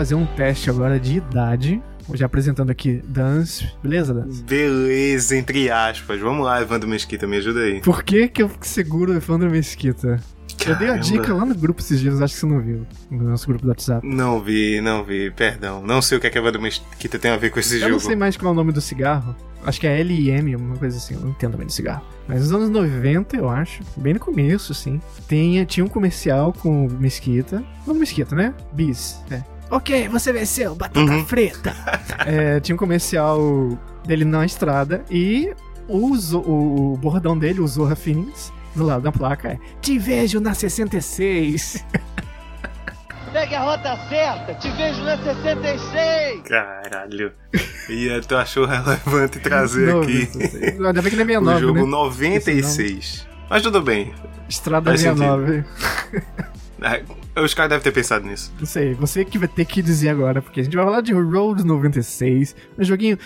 Fazer um teste agora de idade. Já apresentando aqui Dans. Beleza, Dans? Beleza, entre aspas. Vamos lá, Evandro Mesquita, me ajuda aí. Por que, que eu seguro o Evandro Mesquita? Eu dei a dica lá no grupo esses dias, acho que você não viu. No nosso grupo do WhatsApp. Não vi, não vi, perdão. Não sei o que é que Evandro Mesquita tem a ver com esse Eu jogo. não sei mais qual é o nome do cigarro. Acho que é L&M, uma coisa assim. Eu não entendo bem de cigarro. Mas nos anos 90, eu acho. Bem no começo, assim. Tinha, tinha um comercial com o Mesquita. Não Mesquita, né? Bis. É. Ok, você venceu, batata Uhum. frita. É, tinha um comercial dele na estrada e o, o, o bordão dele, o Zorra Phoenix, do lado da placa é Te vejo na 66. Pegue a rota certa, te vejo na 66! Caralho. E tu achou relevante trazer aqui 96. Ainda bem que não é o 69, jogo né? 96. Mas tudo bem. Estrada Faz sentido. 69. Ah, Os caras devem ter pensado nisso. Não sei, você que vai ter que dizer agora, porque a gente vai falar de Road 96, um joguinho.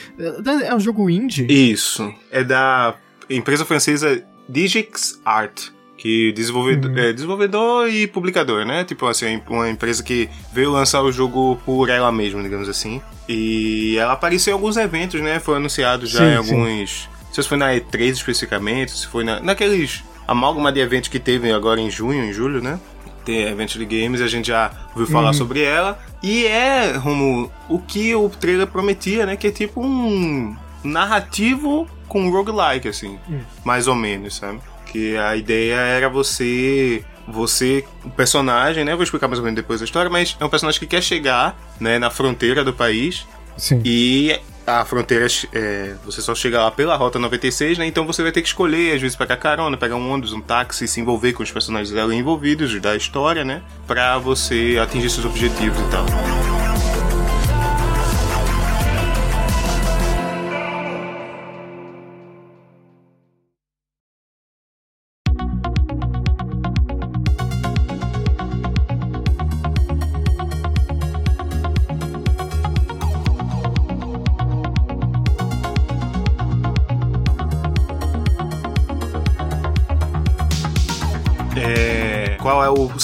É um jogo indie. Isso. É da empresa francesa Digix Art. Que desenvolvedor, Uhum. é, desenvolvedor e publicador, né? Tipo assim, uma empresa que veio lançar o jogo por ela mesma, digamos assim. E ela apareceu em alguns eventos, né? Foi anunciado já Sim, em alguns. Não sei se foi na E3 especificamente, se foi na, naqueles amálgama de eventos que teve agora em junho, em julho, né? Tem de games, a gente já ouviu falar Uhum. sobre ela. E é, Romulo, o que o trailer prometia, né? Que é tipo um narrativo com roguelike, assim. Hum. Mais ou menos, sabe? Que a ideia era você. Você, o personagem, né? Vou explicar mais ou menos depois a história, mas é um personagem que quer chegar, né, na fronteira do país Sim. e a fronteira, é, você só chega lá pela Rota 96, né? Então você vai ter que escolher, às vezes, pegar carona, pegar um ônibus, um táxi, se envolver com os personagens dela envolvidos da história, né? Pra você atingir seus objetivos e tal.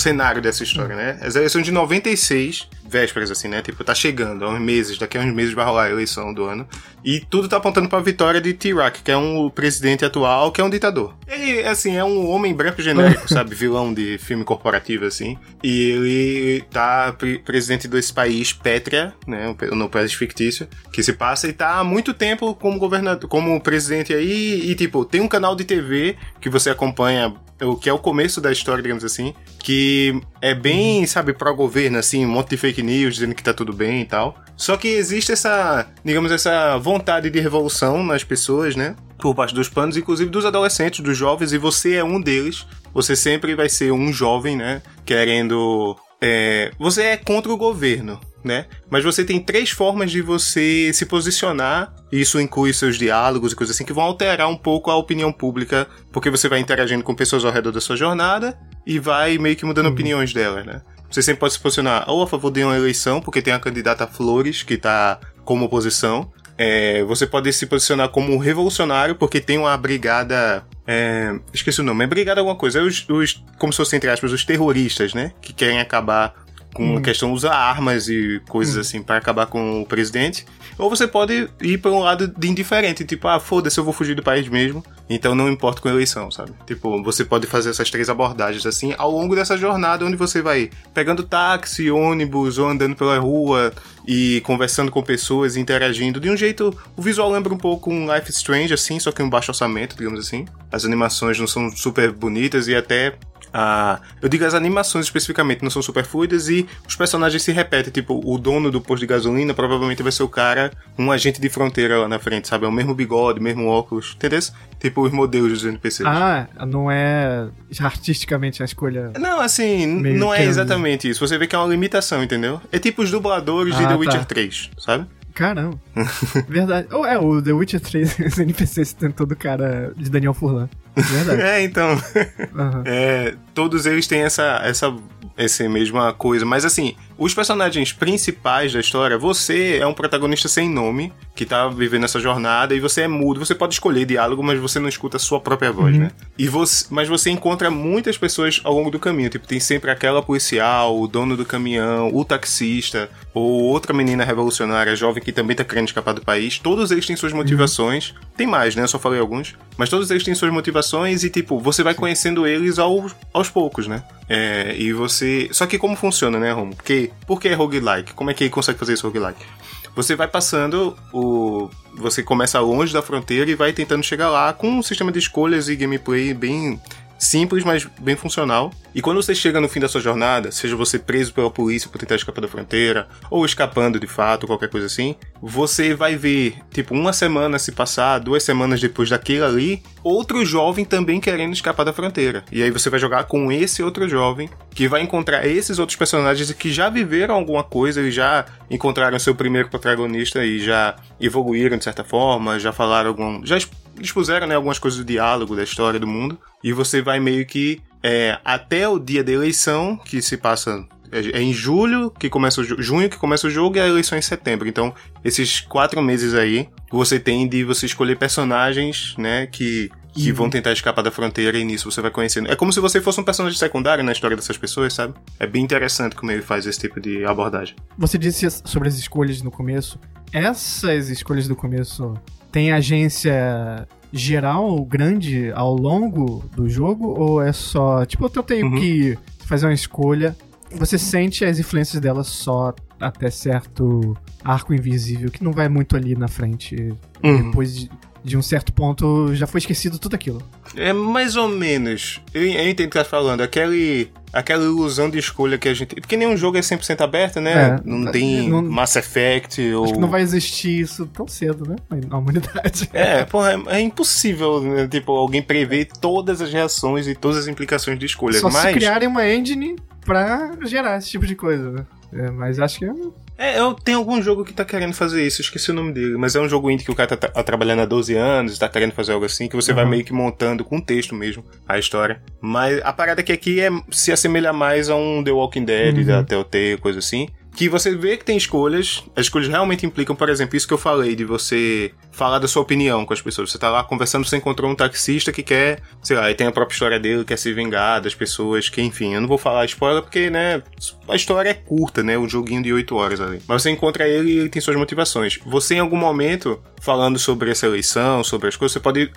Cenário dessa história, né? As eleições de 96, vésperas assim, né? Tipo, tá chegando, há uns meses, daqui a uns meses vai rolar a eleição do ano. E tudo tá apontando pra vitória de T-Rock, que é um o presidente atual, que é um ditador. Ele, assim, é um homem branco genérico, sabe? Vilão de filme corporativo, assim. E ele tá pre- presidente desse país, Pétria, né? No país fictício, que se passa e tá há muito tempo como governador, como presidente aí. E, tipo, tem um canal de TV que você acompanha o que é o começo da história, digamos assim, que é bem, sabe, pró-governo, assim, um monte de fake news dizendo que tá tudo bem e tal. Só que existe essa, digamos, essa vontade de revolução nas pessoas, né? Por parte dos panos, inclusive dos adolescentes, dos jovens, e você é um deles. Você sempre vai ser um jovem, né? Querendo. é, você é contra o governo, né? Mas você tem três formas de você se posicionar. Isso inclui seus diálogos e coisas assim que vão alterar um pouco a opinião pública, porque você vai interagindo com pessoas ao redor da sua jornada e vai meio que mudando opiniões delas, né? Você sempre pode se posicionar ou a favor de uma eleição, porque tem a candidata Flores, que tá como oposição. É, você pode se posicionar como um revolucionário, porque tem uma brigada. é, esqueci o nome, é brigada alguma coisa. É os, os- como se fossem, entre aspas, os terroristas, né? Que querem acabar com a questão usar armas e coisas assim para acabar com o presidente. Ou você pode ir para um lado de indiferente, tipo, ah, foda-se, eu vou fugir do país mesmo, então não importa com a eleição, sabe? Tipo, você pode fazer essas três abordagens assim ao longo dessa jornada onde você vai pegando táxi, ônibus ou andando pela rua e conversando com pessoas, interagindo de um jeito, o visual lembra um pouco um Life Strange assim, só que um baixo orçamento, digamos assim. As animações não são super bonitas e até a. Eu digo as animações especificamente não são super fluidas e os personagens se repetem. Tipo, o dono do posto de gasolina provavelmente vai ser o cara, um agente de fronteira lá na frente, sabe? É o mesmo bigode, mesmo óculos, entendeu? Tipo os modelos dos NPCs. Ah, não é artisticamente a escolha. Não, assim, não é exatamente isso. Você vê que é uma limitação, entendeu? É tipo os dubladores de Ah, The tá. Witcher 3, sabe? Caramba. Verdade. Ou é, o The Witcher 3, os NPCs tem todo cara de Daniel Furlan. Verdade. É, então. Aham. É, todos eles têm essa, essa, essa mesma coisa. Mas assim, os personagens principais da história, você é um protagonista sem nome, que tá vivendo essa jornada, e você é mudo. Você pode escolher diálogo, mas você não escuta a sua própria voz, né? E você, mas você encontra muitas pessoas ao longo do caminho. Tipo, tem sempre aquela policial, o dono do caminhão, o taxista, ou outra menina revolucionária jovem que também tá querendo escapar do país. Todos eles têm suas motivações. Tem mais, né? Eu só falei alguns. Mas todos eles têm suas motivações e, tipo, você vai conhecendo eles aos, aos poucos, né? É, e você. Só que como funciona, né, Romo? Porque, por que é roguelike? Como é que ele consegue fazer esse roguelike? Você vai passando o. Você começa longe da fronteira e vai tentando chegar lá com um sistema de escolhas e gameplay bem simples, mas bem funcional. E quando você chega no fim da sua jornada, seja você preso pela polícia por tentar escapar da fronteira, ou escapando de fato, qualquer coisa assim, você vai ver, tipo, uma semana se passar, duas semanas depois daquele ali, outro jovem também querendo escapar da fronteira. E aí você vai jogar com esse outro jovem, que vai encontrar esses outros personagens que já viveram alguma coisa, eles já encontraram seu primeiro protagonista e já evoluíram de certa forma, já falaram algum. já expuseram né, algumas coisas do diálogo, da história do mundo, e você vai meio que é, até o dia da eleição, que se passa é é em julho que começa o junho que começa o jogo e a eleição é em setembro. Então, esses quatro meses aí, você tem de você escolher personagens, né, que, que Uhum. vão tentar escapar da fronteira e nisso você vai conhecendo. É como se você fosse um personagem secundário na história dessas pessoas, sabe? É bem interessante como ele faz esse tipo de abordagem. Você disse sobre as escolhas no começo. Essas escolhas do começo têm agência geral grande ao longo do jogo? Ou é só. Tipo, eu tenho Uhum. que fazer uma escolha. Você sente as influências dela só até certo arco invisível, que não vai muito ali na frente. Uhum. Depois de, de um certo ponto, já foi esquecido tudo aquilo. É mais ou menos. Eu, eu entendo o que tá falando. Aquele, aquela ilusão de escolha que a gente. Porque nenhum jogo é 100% aberto, né? É, não tem não- Mass Effect ou. Acho que não vai existir isso tão cedo, né? Na humanidade. É, porra, é, é impossível, né, tipo, alguém prever todas as reações e todas as implicações de escolha. Só mas se criarem uma engine pra gerar esse tipo de coisa, né? É, mas acho que é É, eu tenho algum jogo que tá querendo fazer isso, esqueci o nome dele, mas é um jogo indie que o cara tá, tá trabalhando há 12 anos, tá querendo fazer algo assim, que você vai Uhum. meio que montando com texto mesmo a história. Mas a parada que aqui é se assemelha mais a um The Walking Dead Uhum. da Telltale, coisa assim. Que você vê que tem escolhas, as escolhas realmente implicam, por exemplo, isso que eu falei, de você falar da sua opinião com as pessoas. Você tá lá conversando, você encontrou um taxista que quer, sei lá, ele tem a própria história dele, quer se vingar das pessoas, que enfim, eu não vou falar spoiler porque, né, a história é curta, né, um joguinho de 8 horas ali. Mas você encontra ele e ele tem suas motivações. Você, em algum momento, falando sobre essa eleição, sobre as coisas, você pode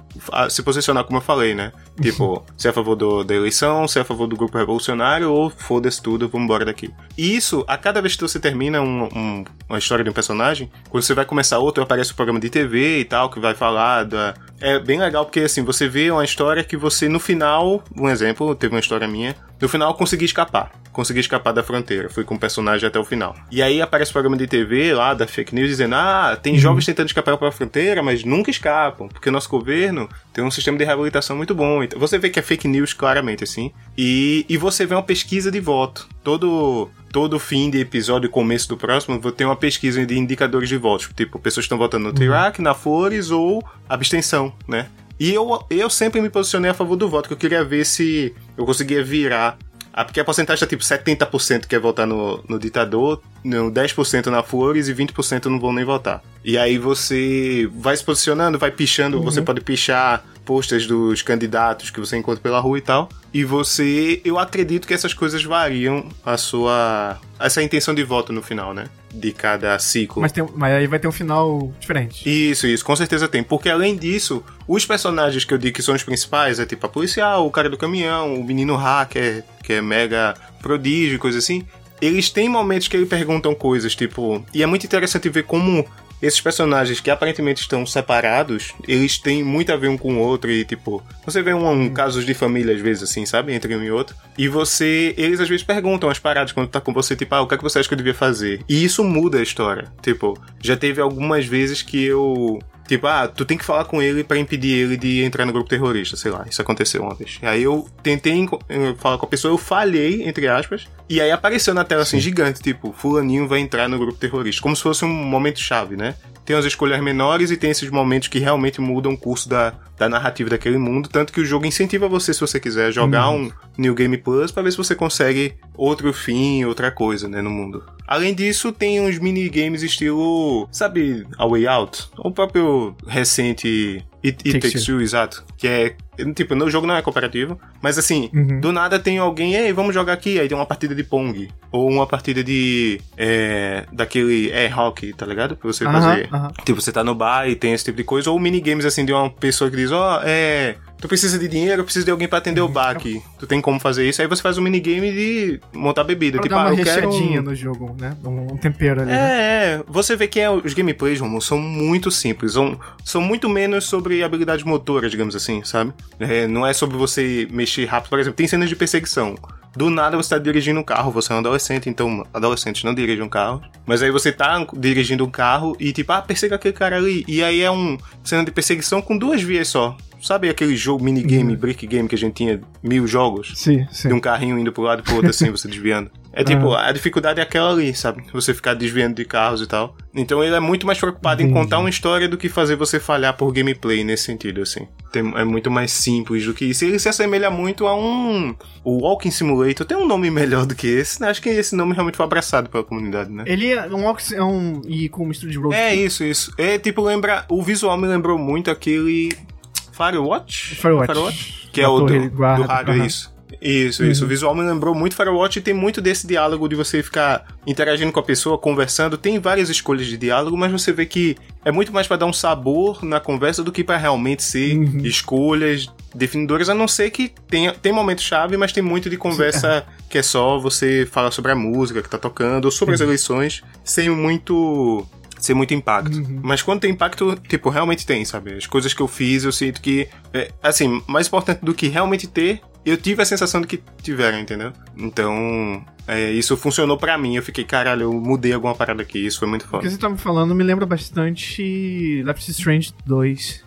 se posicionar como eu falei, né? Tipo, se é a favor do- da eleição, se é a favor do grupo revolucionário, ou foda-se tudo, vamos embora daqui. E isso, a cada vez que você termina um- um- uma história de um personagem, quando você vai começar outro, aparece o programa de TV e tal, que vai falar da. É bem legal porque, assim, você vê uma história que você, no final, um exemplo, teve uma história minha, no final eu consegui escapar. Consegui escapar da fronteira. Fui com o personagem até o final. E aí aparece o programa de TV lá da fake news dizendo: ah, tem jovens tentando escapar pela fronteira, mas nunca escapam, porque o nosso governo tem um sistema de reabilitação muito bom. Então, você vê que é fake news claramente, assim. E, e você vê uma pesquisa de voto. Todo, todo fim de episódio e começo do próximo, vou ter uma pesquisa de indicadores de votos. Tipo, pessoas que estão votando no T-Rack, na Flores ou abstenção, né? E eu, eu sempre me posicionei a favor do voto, que eu queria ver se eu conseguia virar. Ah, porque a porcentagem tá tipo 70% quer votar no, no ditador, no 10% na Flores e 20% não vão nem votar. E aí você vai se posicionando, vai pichando, você pode pichar postas dos candidatos que você encontra pela rua e tal. E você, eu acredito que essas coisas variam a sua essa intenção de voto no final, né? De cada ciclo. Mas, tem, mas aí vai ter um final diferente. Isso, isso, com certeza tem. Porque além disso, os personagens que eu digo que são os principais é tipo a policial, o cara do caminhão, o menino hacker, que é mega prodígio e coisa assim. Eles têm momentos que eles perguntam coisas, tipo. E é muito interessante ver como esses personagens que aparentemente estão separados, eles têm muito a ver um com o outro e, tipo, você vê um, um casos de família às vezes, assim, sabe? Entre um e outro. E você, eles às vezes perguntam as paradas quando tá com você, tipo, ah, o que é que você acha que eu devia fazer? E isso muda a história. Tipo, já teve algumas vezes que eu Tipo, ah, tu tem que falar com ele para impedir ele de entrar no grupo terrorista, sei lá. Isso aconteceu uma vez. E aí eu tentei falar com a pessoa, eu falhei, entre aspas, e aí apareceu na tela assim, gigante, tipo, fulaninho vai entrar no grupo terrorista. Como se fosse um momento chave, né? Tem as escolhas menores e tem esses momentos que realmente mudam o curso da, da narrativa daquele mundo. Tanto que o jogo incentiva você, se você quiser, jogar uhum. um New Game Plus para ver se você consegue outro fim, outra coisa, né, no mundo. Além disso, tem uns minigames estilo, sabe, A Way Out? O próprio recente It, It Takes, Two, exato. Que é. Tipo, no jogo não é cooperativo, mas assim, uhum. do nada tem alguém, ei, vamos jogar aqui, aí tem uma partida de Pong. Ou uma partida de. É, daquele air hockey, tá ligado? Pra você fazer. Tipo, você tá no bar e tem esse tipo de coisa. Ou minigames assim de uma pessoa que diz, ó, oh, é tu precisa de dinheiro, eu preciso de alguém para atender o bar aqui. Tu tem como fazer isso, aí você faz um minigame de montar bebida. Pra tipo, uma ah, eu quero... no jogo, né? Um, tempero ali. É, né? é. Você vê que é, os gameplays, Romulo, são muito simples. São, são muito menos sobre habilidades motoras, digamos assim, sabe? É, não é sobre você mexer rápido. Por exemplo, tem cenas de perseguição. Do nada você tá dirigindo um carro, você é um adolescente, então adolescentes não dirigem um carro. Mas aí você tá dirigindo um carro e tipo, ah, persegue aquele cara ali. E aí é um cena de perseguição com duas vias só. Sabe aquele jogo minigame, uhum. brick game que a gente tinha mil jogos? Sim, sim. De um carrinho indo pro lado e pro outro assim, você desviando. É tipo, uhum. a dificuldade é aquela ali, sabe? Você ficar desviando de carros e tal. Então ele é muito mais preocupado Entendi. em contar uma história do que fazer você falhar por gameplay nesse sentido, assim. Tem, é muito mais simples do que isso. Ele se assemelha muito a um. O Walking Simulator tem um nome melhor do que esse. Né? Acho que esse nome realmente foi abraçado pela comunidade, né? Ele é um Walking. É um. E com mistura de road É isso, isso. É tipo, lembra. O visual me lembrou muito aquele Firewatch? Firewatch. Firewatch que é o do, do rádio, uhum. isso. Isso, isso. Uhum. O visual me lembrou muito Firewatch e tem muito desse diálogo de você ficar interagindo com a pessoa, conversando. Tem várias escolhas de diálogo, mas você vê que é muito mais para dar um sabor na conversa do que para realmente ser uhum. escolhas definidoras, a não ser que tenha, tem momento-chave, mas tem muito de conversa Sim. que é só você falar sobre a música que tá tocando, ou sobre as eleições, sem muito ser muito impacto. Uhum. Mas quando tem impacto, tipo, realmente tem, sabe? As coisas que eu fiz, eu sinto que, é, assim, mais importante do que realmente ter, eu tive a sensação de que tiveram, entendeu? Então, é, isso funcionou para mim. Eu fiquei, caralho, eu mudei alguma parada aqui. Isso foi muito foda. O que você tá me falando me lembra bastante Life is Strange 2.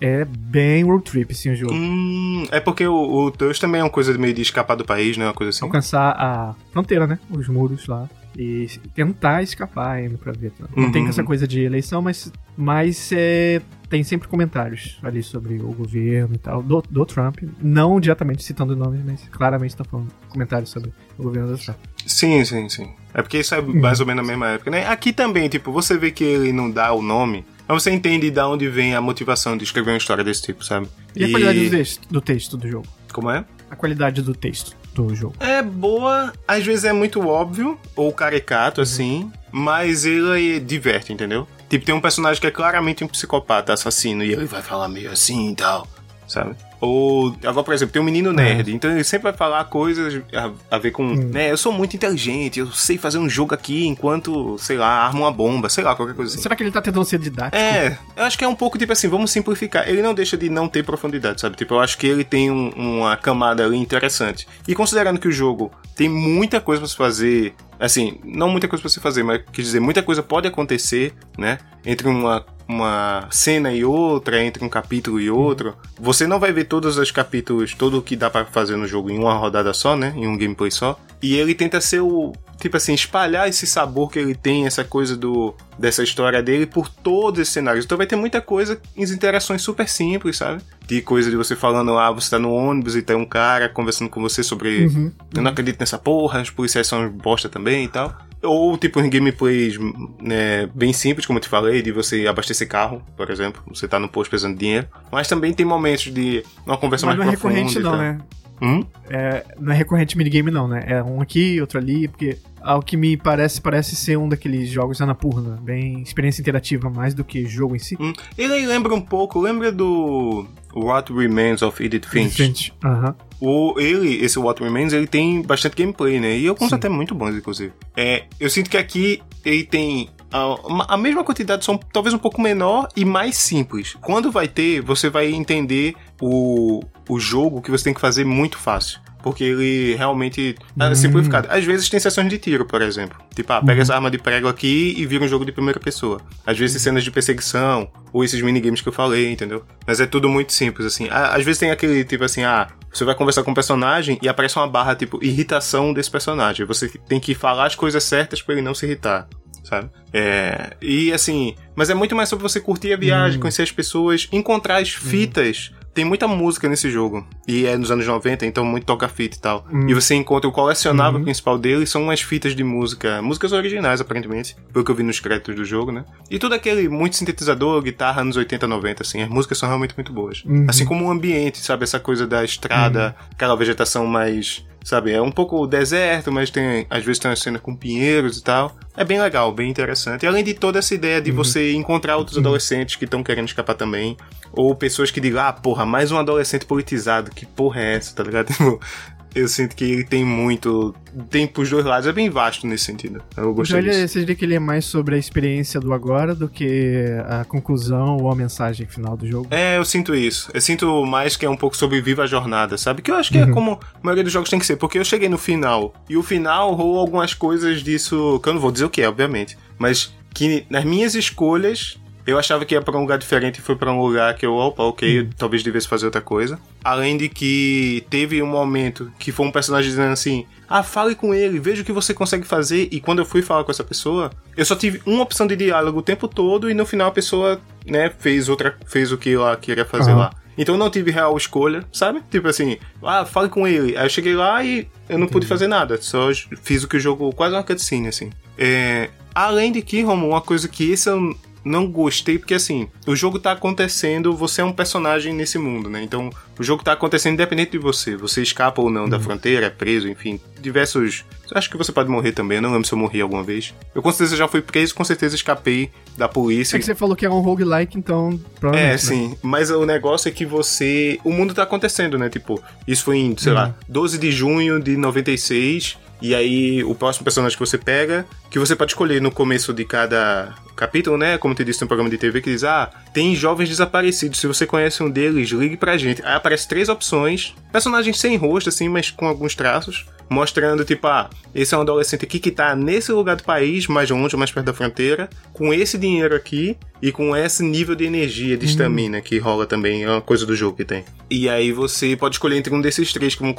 É, é bem road trip, assim, o jogo. Hum, é porque o, o 2 também é uma coisa meio de escapar do país, né? Uma coisa assim. Alcançar a fronteira, né? Os muros lá e tentar escapar ainda pra ver. Não uhum. tem essa coisa de eleição, mas, mas é, tem sempre comentários ali sobre o governo e tal, do, do Trump. Não diretamente citando o nome, mas claramente tá falando comentários sobre o governo do Trump. Sim, sim, sim. É porque isso é uhum. mais ou menos na mesma época, né? Aqui também, tipo, você vê que ele não dá o nome, mas você entende de onde vem a motivação de escrever uma história desse tipo, sabe? E, e... a qualidade do texto, do texto do jogo? Como é? A qualidade do texto do jogo? É boa, às vezes é muito óbvio ou caricato, uhum. assim, mas ele diverte, entendeu? Tipo, tem um personagem que é claramente um psicopata assassino e ele vai falar meio assim e tal, sabe? Ou, agora, por exemplo, tem um menino nerd, é. então ele sempre vai falar coisas a, a ver com, hum. né, eu sou muito inteligente, eu sei fazer um jogo aqui enquanto, sei lá, arma uma bomba, sei lá, qualquer coisa assim. Será que ele tá tentando ser didático? É, eu acho que é um pouco tipo assim, vamos simplificar. Ele não deixa de não ter profundidade, sabe? Tipo, eu acho que ele tem um, uma camada ali interessante. E considerando que o jogo tem muita coisa para se fazer, assim, não muita coisa para se fazer, mas quer dizer, muita coisa pode acontecer, né? Entre uma uma cena e outra, entre um capítulo e outro, você não vai ver todos os capítulos, todo o que dá para fazer no jogo em uma rodada só, né? Em um gameplay só. E ele tenta ser o. Tipo assim, espalhar esse sabor que ele tem, essa coisa do dessa história dele por todos esses cenários. Então vai ter muita coisa em interações super simples, sabe? De coisa de você falando, ah, você tá no ônibus e tem um cara conversando com você sobre. Uhum. Eu não acredito nessa porra, os policiais são bosta também e tal. Ou tipo em gameplays né, bem simples, como eu te falei, de você abastecer carro, por exemplo. Você tá no posto precisando de dinheiro. Mas também tem momentos de uma conversa Mas mais profunda. Não é recorrente não, né? Hum? É, não é recorrente minigame não, né? É um aqui, outro ali, porque ao que me parece, parece ser um daqueles jogos Anapurna, bem experiência interativa mais do que jogo em si. Hum. Ele lembra um pouco, lembra do What Remains of Edith Finch? Finch. Aham. Uh -huh. O, ele, esse What Remains, ele tem bastante gameplay, né? E alguns Sim. até muito bons, inclusive. É, eu sinto que aqui ele tem a, a mesma quantidade, são talvez um pouco menor e mais simples. Quando vai ter, você vai entender o, o jogo que você tem que fazer muito fácil porque ele realmente é hum. simplificado. Às vezes tem sessões de tiro, por exemplo. Tipo, ah, pega uhum. essa arma de prego aqui e vira um jogo de primeira pessoa. Às vezes cenas de perseguição, ou esses minigames que eu falei, entendeu? Mas é tudo muito simples, assim. Às vezes tem aquele tipo assim, ah, você vai conversar com um personagem e aparece uma barra tipo irritação desse personagem. Você tem que falar as coisas certas para ele não se irritar sabe? É, e assim, mas é muito mais sobre você curtir a viagem, hum. conhecer as pessoas, encontrar as fitas tem muita música nesse jogo. E é nos anos 90, então muito toca-fita e tal. Hum. E você encontra o colecionável uhum. principal dele, são umas fitas de música. Músicas originais, aparentemente. Pelo que eu vi nos créditos do jogo, né? E tudo aquele, muito sintetizador, guitarra anos 80, 90, assim. As músicas são realmente muito boas. Uhum. Assim como o ambiente, sabe? Essa coisa da estrada, uhum. aquela vegetação mais sabe? É um pouco deserto, mas tem às vezes tem uma cena com pinheiros e tal. É bem legal, bem interessante. E além de toda essa ideia de uhum. você encontrar outros uhum. adolescentes que estão querendo escapar também, ou pessoas que digam, ah, porra, mais um adolescente politizado, que porra é essa, tá ligado? Eu sinto que ele tem muito. Tem pros dois lados, é bem vasto nesse sentido. Eu gostei disso. Você diria que ele é mais sobre a experiência do agora do que a conclusão ou a mensagem final do jogo? É, eu sinto isso. Eu sinto mais que é um pouco sobre Viva a Jornada, sabe? Que eu acho que é uhum. é como a maioria dos jogos tem que ser, porque eu cheguei no final e o final rolou algumas coisas disso que eu não vou dizer o que é, obviamente, mas que nas minhas escolhas eu achava que ia para um lugar diferente e foi para um lugar que eu, opa, ok, hum. talvez devesse fazer outra coisa. Além de que teve um momento que foi um personagem dizendo assim: ah, fale com ele, veja o que você consegue fazer. E quando eu fui falar com essa pessoa, eu só tive uma opção de diálogo o tempo todo e no final a pessoa, né, fez outra, fez o que ela queria fazer uhum. lá. Então eu não tive real escolha, sabe? Tipo assim, ah, fale com ele. Aí eu cheguei lá e eu não Entendi. pude fazer nada. Só fiz o que o jogo, quase uma cutscene, assim. É, além de que, Romo, uma coisa que esse eu não gostei porque assim, o jogo tá acontecendo, você é um personagem nesse mundo, né? Então, o jogo tá acontecendo independente de você. Você escapa ou não uhum. da fronteira, é preso, enfim, diversos. Acho que você pode morrer também, eu não lembro se eu morri alguma vez. Eu com certeza já fui preso, com certeza escapei da polícia. É que você falou que é um roguelike, então. É, né? sim. Mas o negócio é que você. O mundo tá acontecendo, né? Tipo, isso foi em, sei uhum. lá, 12 de junho de 96. E aí, o próximo personagem que você pega, que você pode escolher no começo de cada capítulo, né? Como te disse no programa de TV, que diz: Ah, tem jovens desaparecidos. Se você conhece um deles, ligue pra gente. Aí aparece três opções: personagens sem rosto, assim, mas com alguns traços mostrando, tipo, ah, esse é um adolescente aqui que tá nesse lugar do país, mais longe, mais perto da fronteira, com esse dinheiro aqui e com esse nível de energia, de estamina hum. que rola também, é uma coisa do jogo que tem. E aí você pode escolher entre um desses três que vão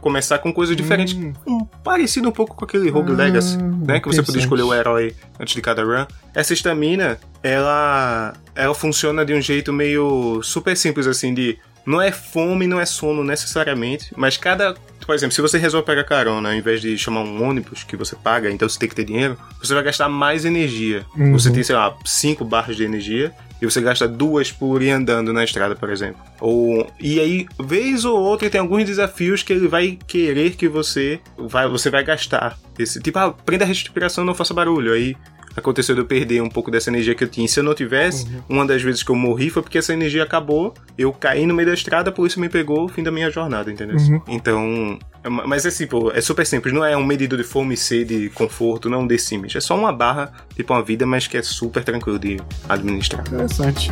começar com coisas diferentes, hum. um, parecido um pouco com aquele Rogue hum, Legacy, né, que você podia escolher o herói antes de cada run. Essa estamina, ela ela funciona de um jeito meio super simples assim de não é fome, não é sono necessariamente, mas cada. Por exemplo, se você resolve pegar carona, ao invés de chamar um ônibus que você paga, então você tem que ter dinheiro, você vai gastar mais energia. Uhum. Você tem, sei lá, cinco barras de energia e você gasta duas por ir andando na estrada, por exemplo. Ou e aí vez ou outra tem alguns desafios que ele vai querer que você vai você vai gastar. Esse tipo, ah, prenda a respiração, não faça barulho. Aí aconteceu de eu perder um pouco dessa energia que eu tinha. Se eu não tivesse, uhum. uma das vezes que eu morri foi porque essa energia acabou, eu caí no meio da estrada, por isso me pegou o fim da minha jornada, entendeu? Uhum. Então, é mas é pô, é super simples, não é um medidor de fome e sede, conforto, não é um. É só uma barra, tipo uma vida, mas que é super tranquilo de administrar. Interessante.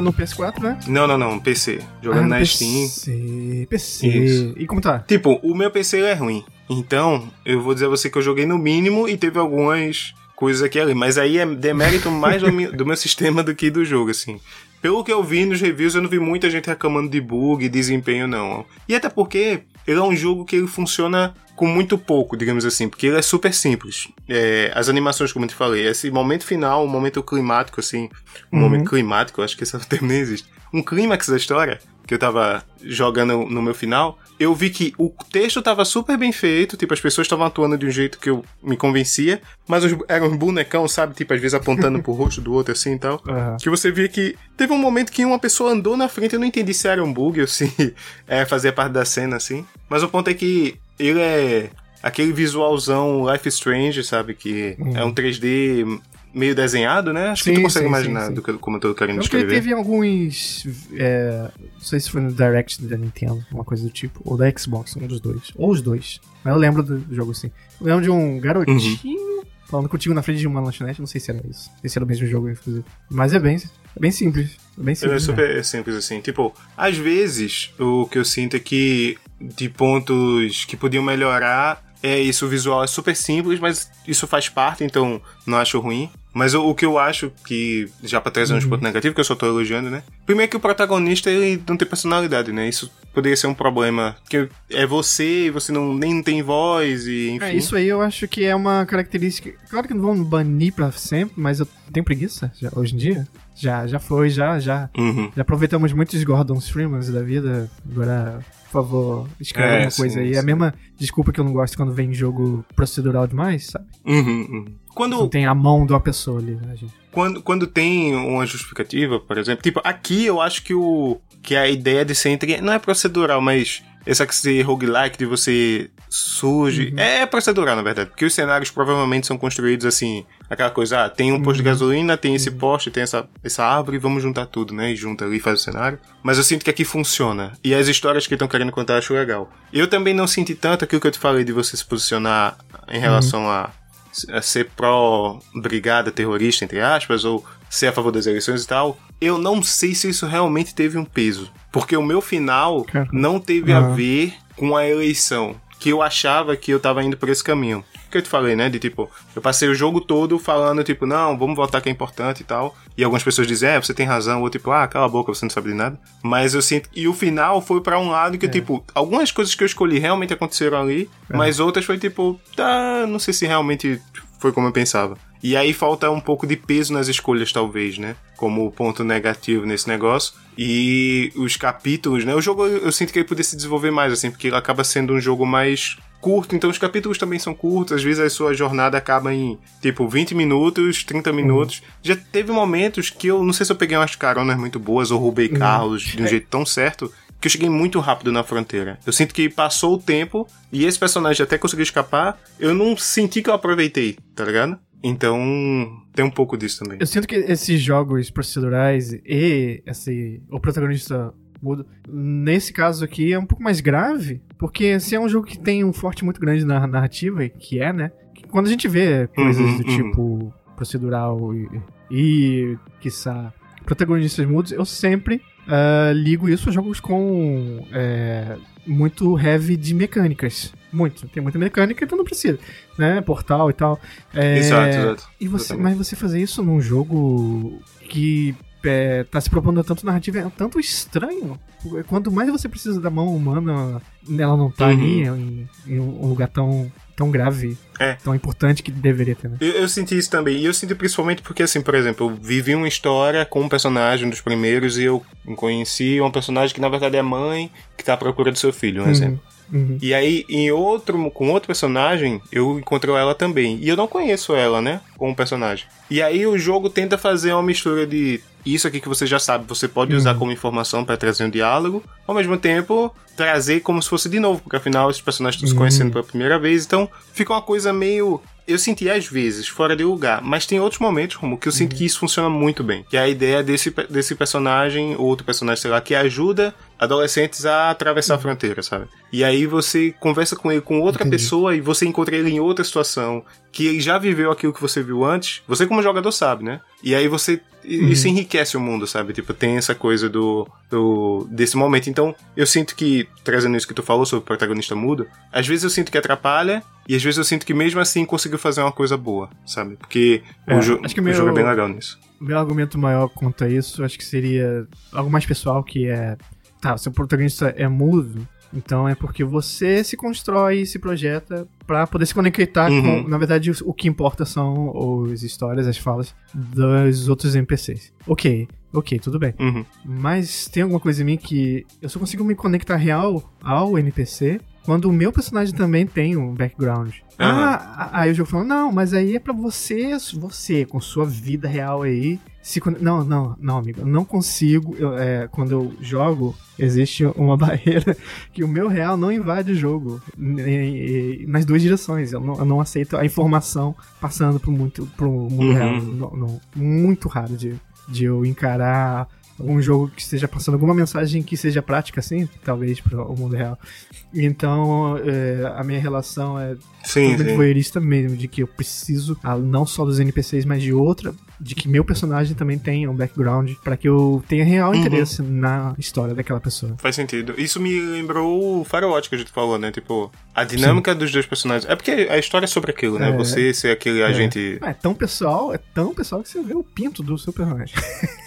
Versão no PS4, né? Não, não, não, PC. Jogando ah, na PC, Steam. PC. Isso. E como tá? Tipo, o meu PC é ruim. Então, eu vou dizer a você que eu joguei no mínimo e teve algumas coisas aqui ali. Mas aí é demérito mais do, meu, do meu sistema do que do jogo, assim. Pelo que eu vi nos reviews, eu não vi muita gente reclamando de bug, desempenho, não. E até porque ele é um jogo que ele funciona com muito pouco, digamos assim, porque ele é super simples. É, as animações, como eu te falei, esse momento final, um momento climático, assim, um uhum. momento climático, acho que esse termo nem existe. Um clímax da história, que eu tava jogando no meu final, eu vi que o texto tava super bem feito, tipo, as pessoas estavam atuando de um jeito que eu me convencia, mas os, eram uns bonecão, sabe? Tipo, às vezes apontando pro rosto do outro assim e tal. Aham. Que você via que teve um momento que uma pessoa andou na frente, eu não entendi se era um bug ou se é, fazia parte da cena, assim. Mas o ponto é que ele é aquele visualzão Life Strange, sabe? Que é um 3D meio desenhado, né? Acho que Sim, tu consegue sim, imaginar sim, do que, como eu tô querendo Eu acho que descrever. teve alguns. É, não sei se foi no Direct da Nintendo, uma coisa do tipo. Ou da Xbox, um dos dois. Ou os dois. Mas eu lembro do, jogo assim. Eu lembro de um garotinho falando contigo na frente de uma lanchonete. Não sei se era isso. Não sei se era o mesmo jogo, inclusive. Mas é bem, é bem simples. É bem é simples. né? super simples assim. Tipo, às vezes o que eu sinto é que de pontos que podiam melhorar é isso, o visual é super simples, mas isso faz parte, então não acho ruim. Mas o, o que eu acho que, já pra trazer uns pontos negativos, que eu só tô elogiando, né? Primeiro que o protagonista, ele não tem personalidade, né? Isso poderia ser um problema. Porque é você, e você não, nem tem voz, e enfim. É, isso aí eu acho que é uma característica. Claro que não vão banir pra sempre, mas eu tenho preguiça já, hoje em dia. Já, já foi, já, já. Uhum. Já aproveitamos muitos Gordon Freemans da vida. Agora, por favor, escreva É, alguma coisa sim, aí. É a sim. mesma desculpa que eu não gosto quando vem jogo procedural demais, sabe? Uhum, uhum. Quando, Não tem a mão de uma pessoa ali, né, gente? quando, quando tem uma justificativa, por exemplo, tipo, aqui eu acho que o que a ideia de ser entre não é procedural, mas essa que ser roguelike de você surge, é procedural na verdade, porque os cenários provavelmente são construídos assim, aquela coisa, ah, tem um posto de gasolina, tem esse poste, tem essa essa árvore, vamos juntar tudo, né? E junta ali e faz o cenário. Mas eu sinto que aqui funciona. E as histórias que estão querendo contar eu acho legal. Eu também não senti tanto aquilo que eu te falei de você se posicionar em relação a a ser pró-brigada terrorista, entre aspas, ou ser a favor das eleições e tal, eu não sei se isso realmente teve um peso. Porque o meu final Cara. não teve a Ah. ver com a eleição. Que eu achava que eu tava indo por esse caminho. Que eu te falei, né? De tipo, eu passei o jogo todo falando, tipo, não, vamos votar que é importante e tal. E algumas pessoas dizem, é, você tem razão. Ou tipo, ah, cala a boca, você não sabe de nada. Mas eu sinto. E o final foi pra um lado que, tipo, algumas coisas que eu escolhi realmente aconteceram ali. Mas outras foi tipo, tá, não sei se realmente foi como eu pensava. E aí falta um pouco de peso nas escolhas, talvez, né? Como ponto negativo nesse negócio. E os capítulos, né? O jogo eu sinto que ele poderia se desenvolver mais, assim, porque ele acaba sendo um jogo mais curto, então os capítulos também são curtos, às vezes a sua jornada acaba em, tipo, 20 minutos, 30 minutos. Já teve momentos que eu, não sei se eu peguei umas caronas muito boas ou roubei carros de um jeito tão certo, que eu cheguei muito rápido na fronteira. Eu sinto que passou o tempo e esse personagem até conseguiu escapar, eu não senti que eu aproveitei, tá ligado? Então, tem um pouco disso também. Eu sinto que esses jogos procedurais e esse, o protagonista mudo, nesse caso aqui é um pouco mais grave, porque se é um jogo que tem um forte muito grande na narrativa, que é, né? que Quando a gente vê coisas Uhum, do uhum. tipo procedural e, e quiçá, protagonistas mudos, eu sempre ah, ligo isso a jogos com é, muito heavy de mecânicas. Muito. Tem muita mecânica, então não precisa. Né? Portal e tal. É, Exato, exato. e você, mas você fazer isso num jogo que é, tá se propondo tanto narrativa é tanto estranho. Quanto mais você precisa da mão humana, ela não tá Uhum. ali em, em um lugar tão, tão grave, É. tão importante que deveria ter, né? Eu, eu senti isso também. E eu senti principalmente porque, assim, por exemplo, eu vivi uma história com um personagem dos primeiros e eu conheci um personagem que, na verdade, é a mãe que tá à procura do seu filho, um exemplo. Uhum. E aí, em outro, com outro personagem, eu encontrei ela também. E eu não conheço ela, né? Com o personagem. E aí o jogo tenta fazer uma mistura de isso aqui que você já sabe, você pode usar como informação para trazer um diálogo, ao mesmo tempo trazer como se fosse de novo, porque afinal os personagens estão se conhecendo pela primeira vez, então fica uma coisa meio eu senti às vezes fora de lugar, mas tem outros momentos, como que eu sinto que isso funciona muito bem. Que é a ideia desse, desse personagem, ou outro personagem, sei lá, que ajuda adolescentes a atravessar a fronteira, sabe? E aí você conversa com ele com outra Entendi. pessoa e você encontra ele em outra situação, que ele já viveu aquilo que você viu antes. Você como jogador sabe, né? E aí você e- isso enriquece o mundo, sabe? Tipo, tem essa coisa do, do desse momento. Então, eu sinto que trazendo isso que tu falou sobre o protagonista mudo, às vezes eu sinto que atrapalha e às vezes eu sinto que mesmo assim conseguiu fazer uma coisa boa, sabe? Porque É, o, jo acho que o meu- jogo é bem legal nisso. Meu argumento maior quanto a isso, acho que seria algo mais pessoal, que é... Tá, seu protagonista é mudo, então é porque você se constrói e se projeta pra poder se conectar Uhum. com... Na verdade, o- o que importa são as histórias, as falas dos outros NPCs. Ok, ok, tudo bem. Uhum. Mas tem alguma coisa em mim que eu só consigo me conectar real ao NPC quando o meu personagem também tem um background. Ah, aí o jogo falou, não, mas aí é pra você, você, com sua vida real aí, se Não, não, não, amigo, não consigo, eu, é, quando eu jogo, existe uma barreira que o meu real não invade o jogo nas duas direções, eu não, eu não aceito a informação passando pro, muito, pro mundo Uhum. real, Não- não- muito raro de, de eu encarar algum jogo que esteja passando alguma mensagem que seja prática, assim, talvez, para o mundo real. Então, é, a minha relação é Sim, sim. voyeurista mesmo, de que eu preciso, ah, não só dos NPCs, mas de outra, de que meu personagem também tenha um background, para que eu tenha real Uhum. interesse na história daquela pessoa. Faz sentido. Isso me lembrou o Firewatch que a gente falou, né? Tipo, a dinâmica dos dois personagens. É porque a história é sobre aquilo, né? É. Você ser aquele agente. É tão pessoal, é tão pessoal que você vê o pinto do seu personagem.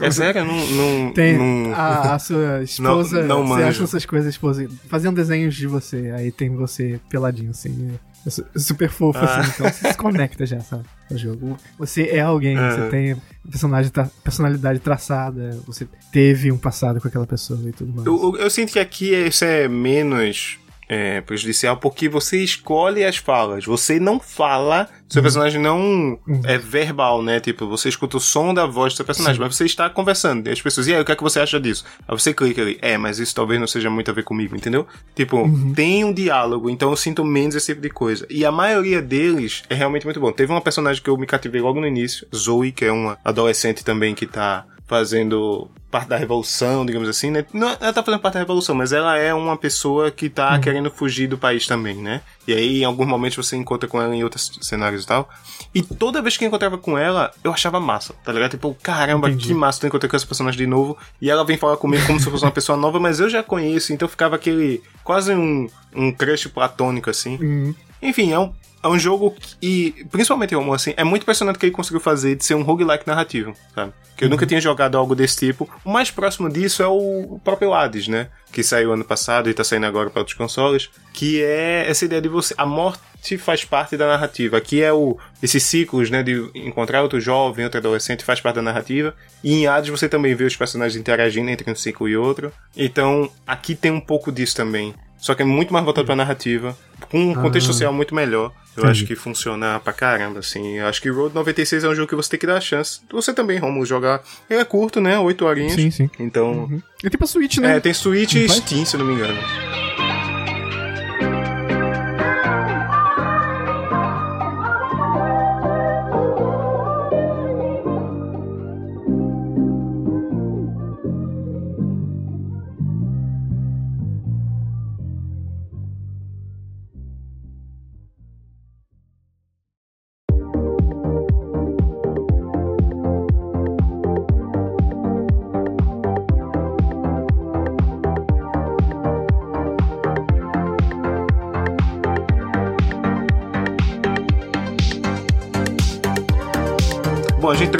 É sério, não. não, Tem não- a, a sua esposa, Não- não você manjo. acha essas coisas, esposa, fazendo desenhos de você, aí tem você peladinho, assim, é su- super fofo, Ah. assim, então você se conecta já, sabe, no jogo. Você é alguém, Aham. você tem personagem, tra- personalidade traçada, você teve um passado com aquela pessoa e tudo mais. Eu, eu- eu sinto que aqui isso é menos é, prejudicial porque você escolhe as falas. Você não fala, seu personagem não é verbal, né? Tipo, você escuta o som da voz do seu personagem, mas você está conversando. E as pessoas, e aí, o que é que você acha disso? Aí você clica ali, é, mas isso talvez não seja muito a ver comigo, entendeu? Tipo, tem um diálogo, então eu sinto menos esse tipo de coisa. E a maioria deles é realmente muito bom. Teve uma personagem que eu me cativei logo no início, Zoe, que é uma adolescente também que tá fazendo parte da revolução, digamos assim, né? Não, ela tá fazendo parte da revolução, mas ela é uma pessoa que tá querendo fugir do país também, né? E aí, em alguns momentos, você encontra com ela em outros cenários e tal. E toda vez que eu encontrava com ela, eu achava massa, tá ligado? Tipo, caramba, Entendi. que massa, tô encontrando com esse personagem de novo. E ela vem falar comigo como se fosse uma pessoa nova, mas eu já conheço, então ficava aquele. quase um, um crush platônico, assim. Hum, Enfim, é um, é um jogo que, e principalmente o amor, assim, é muito impressionante o que ele conseguiu fazer de ser um roguelike narrativo, sabe? Que eu nunca tinha jogado algo desse tipo. O mais próximo disso é o próprio Hades, né? Que saiu ano passado e tá saindo agora para outros consoles. Que é essa ideia de você. A morte faz parte da narrativa. Aqui é o esses ciclos, né? De encontrar outro jovem, outro adolescente, faz parte da narrativa. E em Hades você também vê os personagens interagindo entre um ciclo e outro. Então, aqui tem um pouco disso também. Só que é muito mais voltado pra narrativa, com um contexto Ah. social muito melhor. Eu Entendi. acho que funciona pra caramba, assim. Eu acho que Road 96 é um jogo que você tem que dar a chance. Você também, Romulo, jogar. Ele é curto, né? 8 horinhas. sim, sim. Então. É tipo a Switch, né? É, tem Switch e? Steam, se eu não me engano.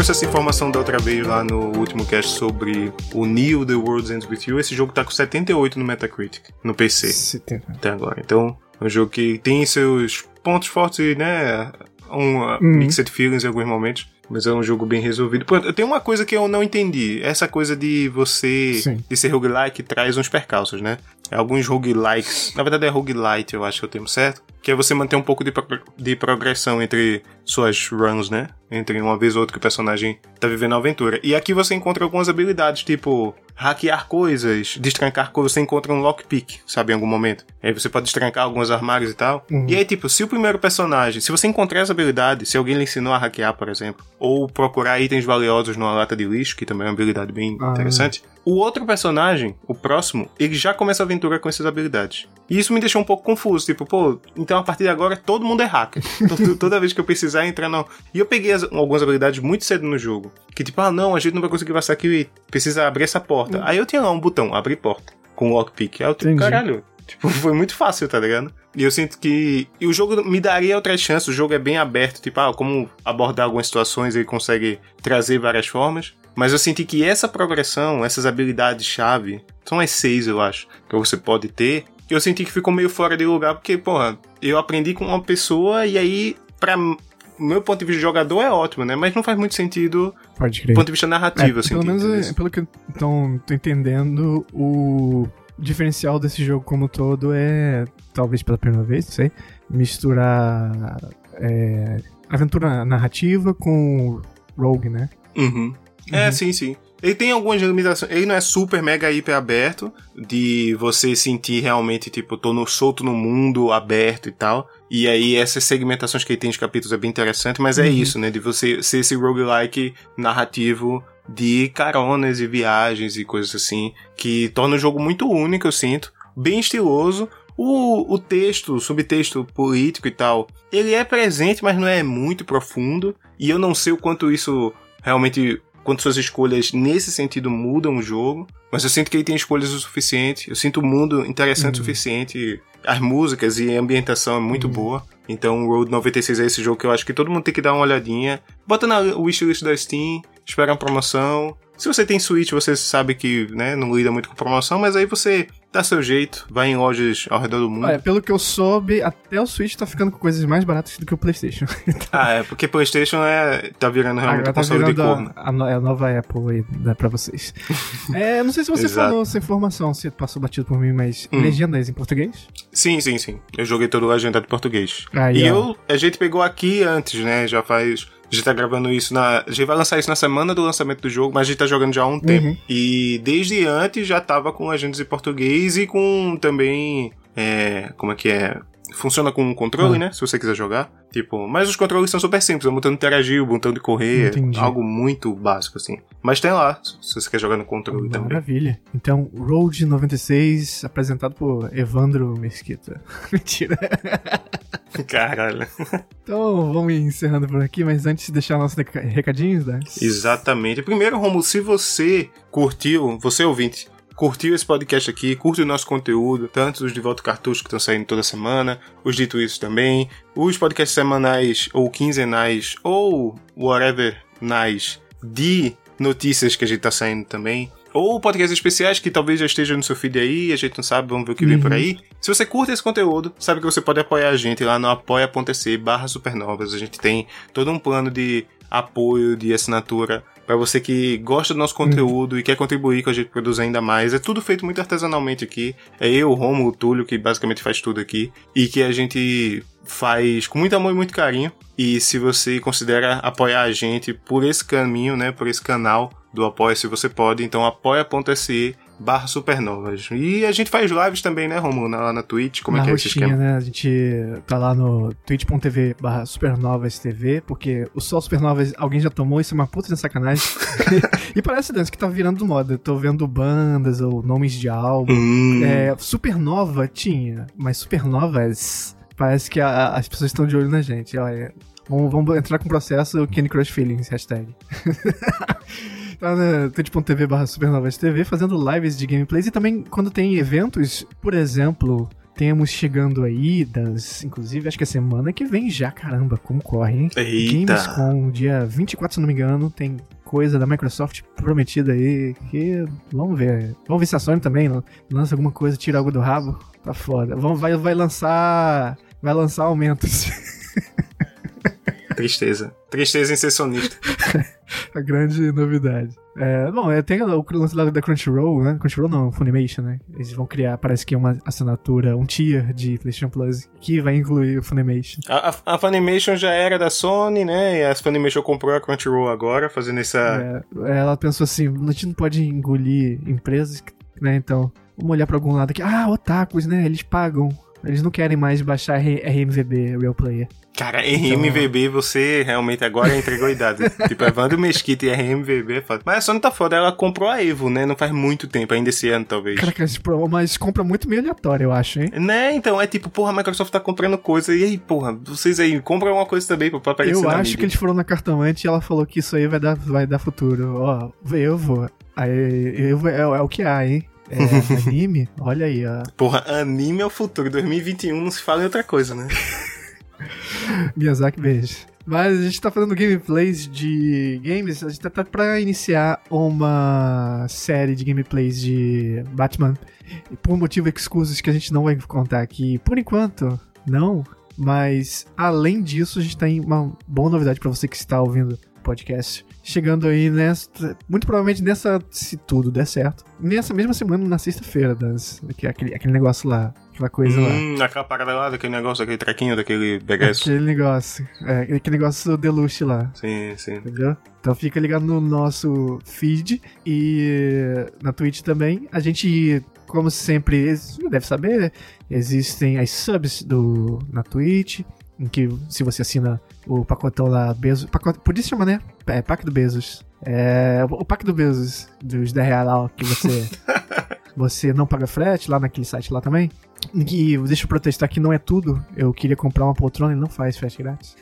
Trouxe essa informação da outra vez lá no último cast sobre o Neo The World Ends With You. Esse jogo tá com 78 no Metacritic, no PC. Se tem- até agora. Então, é um jogo que tem seus pontos fortes e, né, um uh, Uhum. mixed feelings em alguns momentos. Mas é um jogo bem resolvido. Pô, Tem uma coisa que eu não entendi. Essa coisa de você. Sim. de ser roguelike traz uns percalços, né? Alguns roguelikes. Na verdade é roguelite, eu acho que é o termo certo. Que é você manter um pouco de, pro- de progressão entre suas runs, né? Entre uma vez ou outra que o personagem tá vivendo a aventura. E aqui você encontra algumas habilidades, tipo hackear coisas, destrancar coisas. Você encontra um lockpick, sabe, em algum momento. Aí você pode destrancar alguns armários e tal. Uhum. E aí, tipo, se o primeiro personagem, se você encontrar essa habilidade, se alguém lhe ensinou a hackear, por exemplo, ou procurar itens valiosos numa lata de lixo, que também é uma habilidade bem Ah. interessante, o outro personagem, o próximo, ele já começa a aventura com essas habilidades. E isso me deixou um pouco confuso, tipo, pô, então a partir de agora todo mundo é hacker. Toda vez que eu precisar entrar no. E eu peguei as- algumas habilidades muito cedo no jogo. Que tipo, ah não, a gente não vai conseguir passar aqui, precisa abrir essa porta. Aí eu tinha lá um botão, abrir porta, com lockpick. Aí eu tipo, Entendi. caralho. Tipo, foi muito fácil, tá ligado? E eu sinto que. E o jogo me daria outras chances, o jogo é bem aberto, tipo, ah, como abordar algumas situações, ele consegue trazer várias formas. Mas eu senti que essa progressão, essas habilidades-chave, são as seis, eu acho, que você pode ter. Eu senti que ficou meio fora de lugar, porque, porra, eu aprendi com uma pessoa e aí, pra meu ponto de vista de jogador é ótimo, né? Mas não faz muito sentido do ponto de vista narrativo, É, assim. pelo menos, é, pelo que eu então, tô entendendo, o diferencial desse jogo como todo é, talvez pela primeira vez, não sei, misturar é, aventura narrativa com rogue, né? Uhum. É, sim, sim. Ele tem algumas limitações. Ele não é super mega hiper aberto, de você sentir realmente, tipo, tô no, solto no mundo aberto e tal. E aí, essas segmentações que ele tem de capítulos é bem interessante, mas é Uhum. isso, né? De você ser esse roguelike narrativo de caronas e viagens e coisas assim, que torna o jogo muito único, eu sinto. Bem estiloso. O, o texto, o subtexto político e tal, ele é presente, mas não é muito profundo. E eu não sei o quanto isso realmente quanto suas escolhas nesse sentido mudam o jogo, mas eu sinto que ele tem escolhas o suficiente, eu sinto o mundo interessante o Uhum. suficiente, as músicas e a ambientação é muito Uhum. boa. Então o Road 96 é esse jogo que eu acho que todo mundo tem que dar uma olhadinha. Bota na wishlist da Steam, espera uma promoção. Se você tem Switch, você sabe que né, não lida muito com promoção, mas aí você dá seu jeito, vai em lojas ao redor do mundo. Olha, pelo que eu soube, até o Switch tá ficando com coisas mais baratas do que o PlayStation. Ah, é porque PlayStation é, tá virando realmente um tá console de virando corno. a, a no- a nova Apple aí, né, pra vocês. é, eu não sei se você falou essa informação, se passou batido por mim, mas Hum. legendas em português? Sim, sim, sim. Eu joguei todo legendado em português. Aí, e ó. eu, a gente pegou aqui antes, né? Já faz. A gente tá gravando isso na. A gente vai lançar isso na semana do lançamento do jogo, mas a gente tá jogando já há um tempo. E desde antes já tava com legendas em português e com também. É, como é que é? Funciona com um controle, Ah. né? Se você quiser jogar. Tipo, mas os controles são super simples, é um botão de interagir, o botão de correr, Entendi. algo muito básico, assim. Mas tem lá, se você quer jogar no controle também. Maravilha. Então, Road 96, apresentado por Evandro Mesquita. Mentira. Caralho. Então, vamos encerrando por aqui, mas antes de deixar nossos reca- recadinhos, né? Exatamente. Primeiro, Romulo, se você curtiu, você ouvinte, curtiu esse podcast aqui, curte o nosso conteúdo, tanto os de Volta Cartucho que estão saindo toda semana, os de Twitch também, os podcasts semanais ou quinzenais ou whatever nice de notícias que a gente tá saindo também. Ou podcasts especiais que talvez já estejam no seu feed aí, a gente não sabe, vamos ver o que vem Uhum. por aí. Se você curte esse conteúdo, sabe que você pode apoiar a gente lá no apoia.se barra supernovas. A gente tem todo um plano de apoio, de assinatura, para você que gosta do nosso conteúdo e quer contribuir com a gente produzir ainda mais. É tudo feito muito artesanalmente aqui. É eu, o Romulo, o Túlio, que basicamente faz tudo aqui. E que a gente faz com muito amor e muito carinho. E se você considera apoiar a gente por esse caminho, né, por esse canal do Apoia se você pode, então apoia.se barra supernovas. E a gente faz lives também, né, Romulo, lá na Twitch, como na é que é esse roxinha, esquema? né? A gente tá lá no twitch.tv barra supernovas TV, porque o Sol Supernovas alguém já tomou, isso é uma puta de sacanagem. e parece, Dance, que tá virando moda. Eu tô vendo bandas ou nomes de álbum. Hum, É, Supernova tinha, mas Supernovas parece que a- as pessoas estão de olho na gente. Olha, vamos, vamos entrar com o processo Candy Crush Feelings, hashtag. tá na twitch.tv barra fazendo lives de gameplays e também quando tem eventos, por exemplo, temos chegando aí, das, inclusive acho que é semana que vem já, caramba, como corre, hein? Eita. Gamescom, dia 24, se não me engano, tem coisa da Microsoft prometida aí, que vamos ver. Vamos ver se a Sony também lança alguma coisa, tira algo do rabo. Tá foda. Vamos, vai, vai lançar. Vai lançar aumentos. Tristeza. Tristeza em ser sonista. a grande novidade. É, bom, é, tem o lance da Crunchyroll, né? Crunchyroll não, Funimation, né? Eles vão criar, parece que é uma assinatura, um tier de PlayStation Plus que vai incluir o Funimation. A, a, a Funimation já era da Sony, né? E a Funimation comprou a Crunchyroll agora, fazendo essa. É, ela pensou assim: a gente não pode engolir empresas, né? Então, vamos olhar pra algum lado aqui. Ah, otakus, né? Eles pagam. Eles não querem mais baixar RMVB, Real Player. Cara, RMVB, você realmente agora entregou a idade. tipo, Evandro Mesquita e RMVB é foda. Mas a Sony tá foda, ela comprou a Evo, né? Não faz muito tempo, ainda esse ano, talvez. Caraca, pro- mas compra muito meio aleatório, eu acho, hein? Né, então é tipo, porra, a Microsoft tá comprando coisa, e aí, porra, vocês aí, compram alguma coisa também pra aparecer Eu na acho mídia. que eles foram na cartomante e ela falou que isso aí vai dar, vai dar futuro. Ó, eu vou. Aí, eu é, é o que há, hein? É, anime? Olha aí, ó. Porra, anime é o futuro, 2021 não se fala em outra coisa, né? Miyazaki, beijo. Mas a gente tá fazendo gameplays de games, a gente tá, tá pra iniciar uma série de gameplays de Batman. Por motivo exclusos que a gente não vai contar aqui. Por enquanto, não. Mas, além disso, a gente tem uma boa novidade para você que está ouvindo o podcast. Chegando aí nessa. Muito provavelmente nessa. Se tudo der certo. Nessa mesma semana, na sexta-feira, das, que é aquele, aquele negócio lá. Aquela coisa lá. Hum, aquela parada lá, daquele negócio, aquele trequinho, daquele BGS. Aquele negócio. É, aquele negócio deluxe lá. Sim, sim. Entendeu? Então fica ligado no nosso feed e na Twitch também. A gente, como sempre, deve saber, existem as subs do, na Twitch, em que se você assina o pacotão lá, Bezos. Pacote, podia se chamar, né? É, pack do Bezos. É, o pack do Bezos, dos 10 reais lá, que você, você não paga frete, lá naquele site lá também. Que, deixa eu protestar que não é tudo. Eu queria comprar uma poltrona e não faz frete grátis.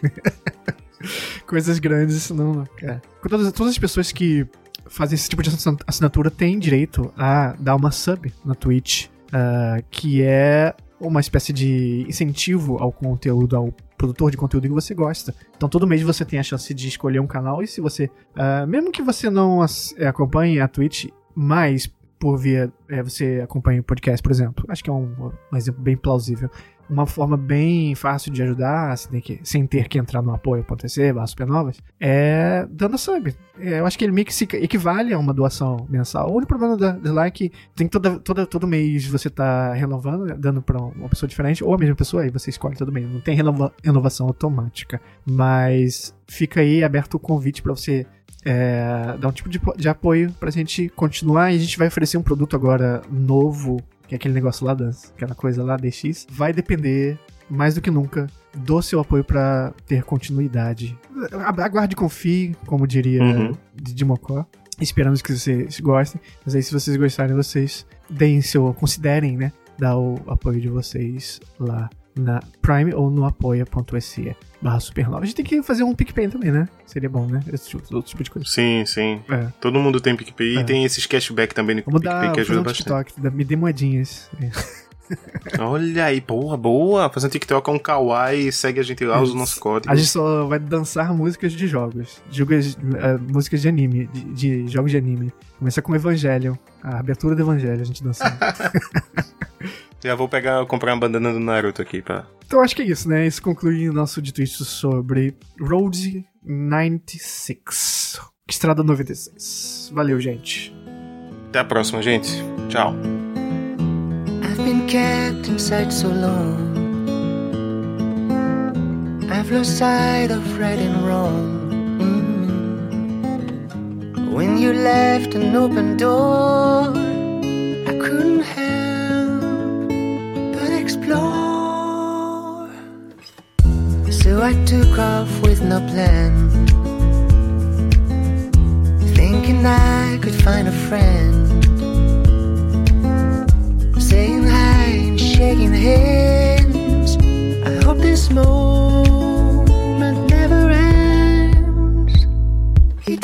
Coisas grandes, não. É. Todas, todas as pessoas que fazem esse tipo de assinatura têm direito a dar uma sub na Twitch, uh, que é uma espécie de incentivo ao conteúdo, ao produtor de conteúdo que você gosta. Então todo mês você tem a chance de escolher um canal e se você, uh, mesmo que você não acompanhe a Twitch, mas por via é, você acompanha o podcast, por exemplo, acho que é um, um exemplo bem plausível uma forma bem fácil de ajudar, sem que, sem ter que entrar no apoio.se, barra supernovas, é dando sub. É, eu acho que ele meio que se equivale a uma doação mensal. O único problema da dislike tem que toda, toda, todo mês você tá renovando, dando pra uma pessoa diferente, ou a mesma pessoa, aí você escolhe todo mês. Não tem renova, renovação automática. Mas fica aí aberto o convite para você é, dar um tipo de, de apoio pra gente continuar e a gente vai oferecer um produto agora novo que é aquele negócio lá, das, aquela coisa lá, DX, vai depender mais do que nunca do seu apoio para ter continuidade. Aguarde e confie, como diria uhum. de Mocó. Esperamos que vocês gostem. Mas aí, se vocês gostarem, vocês deem seu. considerem, né? Dar o apoio de vocês lá na Prime ou no apoia.se barra supernova. A gente tem que fazer um PicPay também, né? Seria bom, né? Esse tipo, outro tipo de coisa. Sim, sim. É. Todo mundo tem PicPay é. e tem esses cashback também no Vamos PicPay dar, que ajuda um bastante. TikTok, me dê moedinhas. Olha aí, boa, boa. Fazendo TikTok com um kawaii, segue a gente lá, usa o nosso código. A gente só vai dançar músicas de jogos. Jogos, uh, músicas de anime, de, de, jogos de anime. Começa com Evangelho, a abertura do Evangelho, a gente dançando. Já vou pegar, comprar uma bandana do Naruto aqui, pá. Então acho que é isso, né? Isso conclui o nosso dito isso sobre Road 96. Estrada 96. Valeu, gente. Até a próxima, gente. Tchau. I've been kept inside so long. I've lost sight of right and wrong. Mm. When you left an open door, I couldn't help. So I took off with no plan, thinking I could find a friend. Saying hi and shaking hands. I hope this moment never ends. It